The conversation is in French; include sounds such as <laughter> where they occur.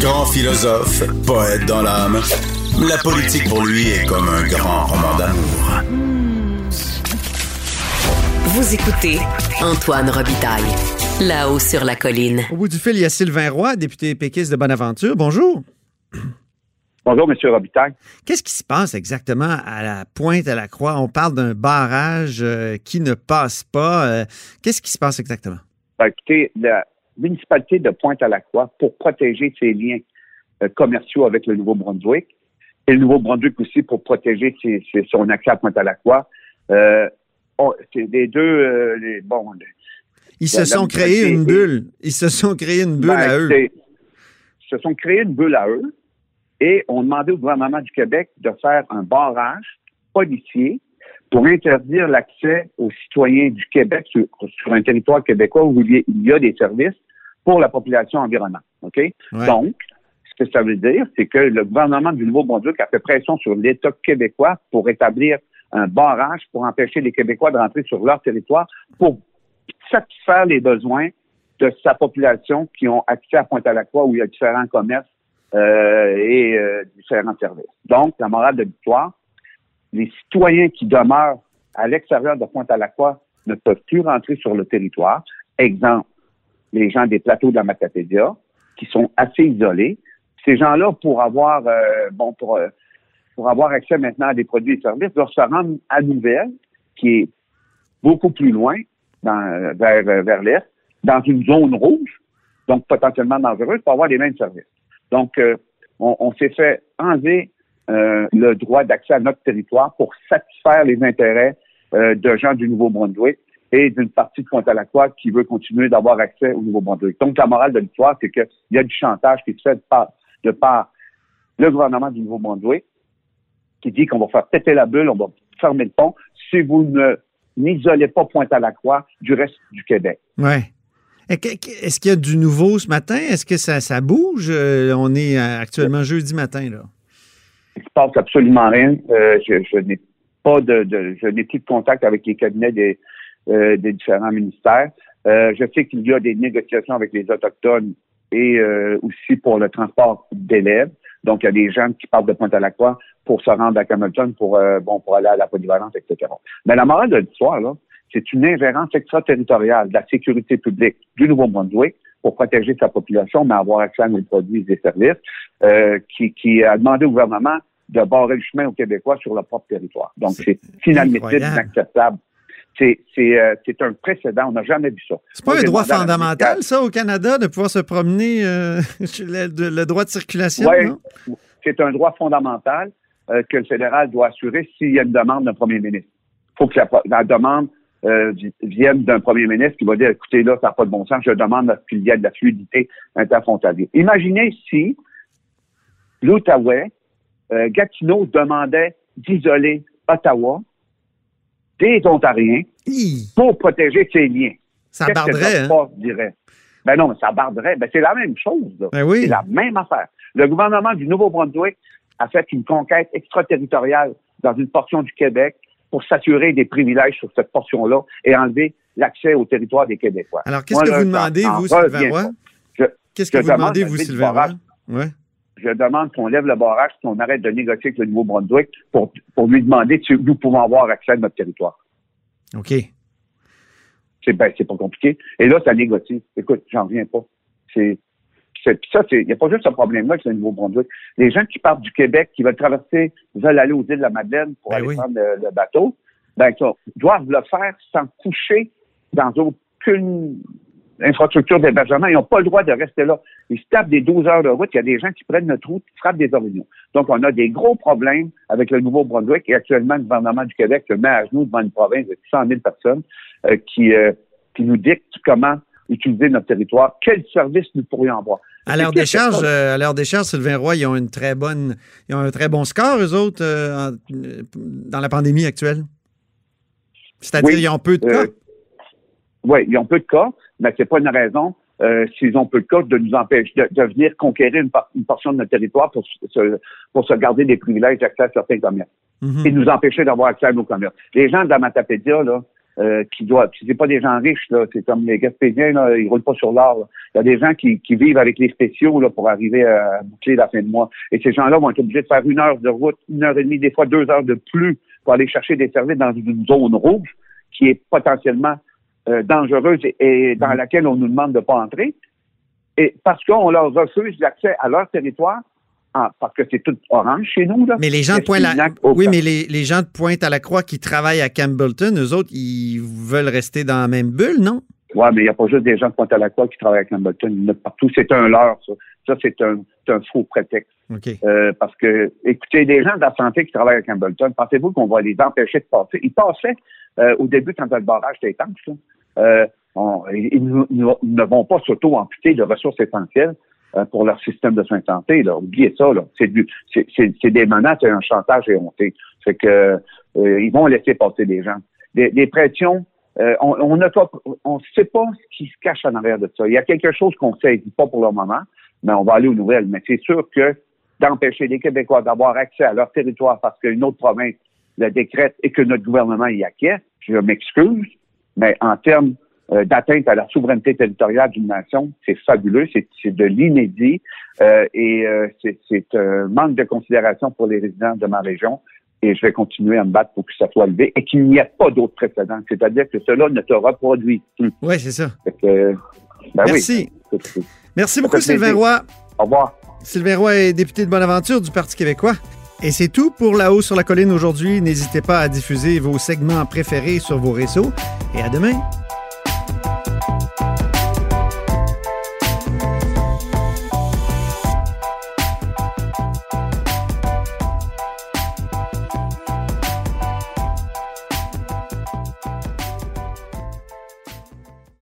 Grand philosophe, poète dans l'âme, la politique pour lui est comme un grand roman d'amour. Vous écoutez Antoine Robitaille, là-haut sur la colline. Au bout du fil, il y a Sylvain Roy, député péquiste de Bonaventure. Bonjour. Bonjour, M. Robitaille. Qu'est-ce qui se passe exactement à la pointe à la croix? On parle d'un barrage euh, qui ne passe pas. Euh, Qu'est-ce qui se passe exactement? Ben, écoutez, la municipalité de Pointe-à-la-Croix, pour protéger ses liens euh, commerciaux avec le Nouveau-Brunswick, et le Nouveau-Brunswick aussi pour protéger ses- ses- son accès à Pointe-à-la-Croix, euh, on- les deux, euh, les, bon, les- Ils se sont créés une bulle. Ils se sont créés une bulle ben, à eux. c'est- se sont créés une bulle à eux et ont demandé au gouvernement du Québec de faire un barrage policier pour interdire l'accès aux citoyens du Québec sur, sur un territoire québécois où il y a, il y a des services pour la population environnante. OK? Ouais. Donc, ce que ça veut dire, c'est que le gouvernement du Nouveau-Brunswick a fait pression sur l'État québécois pour établir un barrage pour empêcher les Québécois de rentrer sur leur territoire pour satisfaire les besoins de sa population qui ont accès à Pointe-à-la-Croix où il y a différents commerces euh, et euh, différents services. Donc, la morale de l'histoire, les citoyens qui demeurent à l'extérieur de Pointe-à-la-Croix ne peuvent plus rentrer sur le territoire. Exemple, les gens des plateaux de la Matapédia, qui sont assez isolés. Ces gens-là, pour avoir euh, bon pour, euh, pour avoir accès maintenant à des produits et services, doivent se rendre à Nouvelle, qui est beaucoup plus loin, vers, euh, vers l'Est, dans une zone rouge, donc potentiellement dangereuse, pour avoir les mêmes services. Donc, on, s'est fait enlever le droit d'accès à notre territoire pour satisfaire les intérêts de gens du Nouveau-Brunswick et d'une partie de Pointe-à-la-Croix qui veut continuer d'avoir accès au Nouveau-Brunswick. Donc, la morale de l'histoire, c'est qu'il y a du chantage qui se fait de par, de par le gouvernement du Nouveau-Brunswick qui dit qu'on va faire péter la bulle, on va fermer le pont si vous ne n'isolez pas Pointe-à-la-Croix du reste du Québec. Que- Est-ce qu'il y a du nouveau ce matin? Est-ce que ça, ça bouge? Euh, on est euh, actuellement jeudi matin, là. Il se passe absolument rien. Euh, je, je n'ai pas de, de- je n'ai plus de contact avec les cabinets des, euh, des différents ministères. Euh, je sais qu'il y a des négociations avec les autochtones et euh, aussi pour le transport d'élèves. Donc, il y a des gens qui partent de Pointe-à-la-Croix pour se rendre à Hamilton pour euh, bon pour aller à la polyvalence, etc. Mais la morale de l'histoire, là, c'est une ingérence extraterritoriale de la sécurité publique du Nouveau-Brunswick pour protéger sa population, mais avoir accès à nos produits et services, euh, qui, qui a demandé au gouvernement de barrer le chemin aux Québécois sur leur propre territoire. Donc, c'est inadmissible, incroyable. inacceptable. C'est euh, c'est un précédent. On n'a jamais vu ça. C'est pas un droit fondamental, ça, au Canada, de pouvoir se promener euh, <laughs> le, de- le droit de circulation? Non? c'est un droit fondamental euh, que le fédéral doit assurer s'il y a une demande d'un premier ministre. Il faut que la, la demande vi- vienne d'un premier ministre qui va dire, écoutez, là, ça n'a pas de bon sens, je demande à ce qu'il y ait de la fluidité interfrontalière. Imaginez si l'Outaouais, Gatineau demandait d'isoler Ottawa des Ontariens Hi, pour protéger ses liens. ça barderait, hein? dirait? Ben non, mais ça barderait. Ben c'est la même chose. Là. Ben oui. C'est la même affaire. Le gouvernement du Nouveau-Brunswick a fait une conquête extraterritoriale dans une portion du Québec pour s'assurer des privilèges sur cette portion-là et enlever l'accès au territoire des Québécois. Alors, qu'est-ce que vous demandez, vous, Sylvain Roy? Qu'est-ce que vous demande demandez, vous, Sylvain Roy? Je demande qu'on lève le barrage, qu'on arrête de négocier avec le Nouveau-Brunswick pour, pour lui demander si nous pouvons avoir accès à notre territoire. OK. C'est ben, c'est pas compliqué. Et là, ça négocie. Écoute, j'en reviens pas. C'est c'est- puis ça, c'est- il n'y a pas juste ce problème-là avec le Nouveau-Brunswick. Les gens qui partent du Québec, qui veulent traverser, veulent aller aux îles de la Madeleine pour Ben aller oui. prendre le, le bateau, ben, ça, doivent le faire sans coucher dans aucune infrastructure d'hébergement. Ils n'ont pas le droit de rester là. Ils se tapent des 12 heures de route. Il y a des gens qui prennent notre route, qui frappent des orignaux. Donc, on a des gros problèmes avec le Nouveau-Brunswick et actuellement, le gouvernement du Québec se met à genoux devant une province de 100 000 personnes euh, qui, euh, qui nous dicte comment utiliser notre territoire, quels services nous pourrions avoir. À leur C'est- décharge, euh, à leur décharge, Sylvain Roy, ils ont une très bonne, ils ont un très bon score, eux autres, en- dans la pandémie actuelle. C'est-à-dire, Oui, ils ont peu de cas. Oui, ils ont peu de cas, mais c'est pas une raison, euh, s'ils ont peu de cas, de nous empêcher de, de venir conquérir une, par- une portion de notre territoire pour se, pour se garder des privilèges d'accès à certains commerces Mhm. et nous empêcher d'avoir accès à nos commerces. Les gens de la Matapédia, là, euh, qui doivent, c'est pas des gens riches là, c'est comme les Gaspésiens là, ils roulent pas sur l'or. Il y a des gens qui, qui vivent avec les spéciaux là pour arriver à boucler la fin de mois. Et ces gens-là vont être obligés de faire une heure de route, une heure et demie, des fois deux heures de plus pour aller chercher des services dans une zone rouge qui est potentiellement euh, dangereuse et, dans mm. laquelle on nous demande de pas entrer. Et parce qu'on leur refuse l'accès à leur territoire parce que c'est tout orange chez nous. Là. Mais les gens de Pointe la... Oui, mais les, les, gens de Pointe à la Croix qui travaillent à Campbellton, eux autres, ils veulent rester dans la même bulle, non? Oui, mais il n'y a pas juste des gens de Pointe à la Croix qui travaillent à Campbellton. Il y en a partout. C'est un leurre, ça. Ça, c'est un, un, faux prétexte. Euh, parce que, écoutez, des gens de la santé qui travaillent à Campbellton, pensez-vous qu'on va les empêcher de passer? Ils passaient euh, au début quand le barrage était étanche. Euh, ils, ne vont pas s'auto-amputer de ressources essentielles. Euh, pour leur système de soins de santé. Là. Oubliez ça, là. C'est du c'est des menaces et un chantage éhonté. C'est que euh, ils vont laisser passer des gens. Des, pressions, euh, on ne on sait pas ce qui se cache en arrière de ça. Il y a quelque chose qu'on ne sait pas pour le moment, mais on va aller aux nouvelles. Mais c'est sûr que d'empêcher les Québécois d'avoir accès à leur territoire parce qu'une autre province le décrète et que notre gouvernement y acquiert, je m'excuse, mais en termes euh, d'atteinte à la souveraineté territoriale d'une nation. C'est fabuleux, c'est de l'inédit euh, et euh, c'est un manque de considération pour les résidents de ma région. Et je vais continuer à me battre pour que ça soit levé et qu'il n'y ait pas d'autres précédents. C'est-à-dire que cela ne te reproduit plus. Oui, c'est ça. Ben Merci. Merci beaucoup, Sylvain Roy. Au revoir. Sylvain Roy est député de Bonaventure du Parti québécois. Et c'est tout pour La Haut sur la Colline aujourd'hui. N'hésitez pas à diffuser vos segments préférés sur vos réseaux. Et à demain.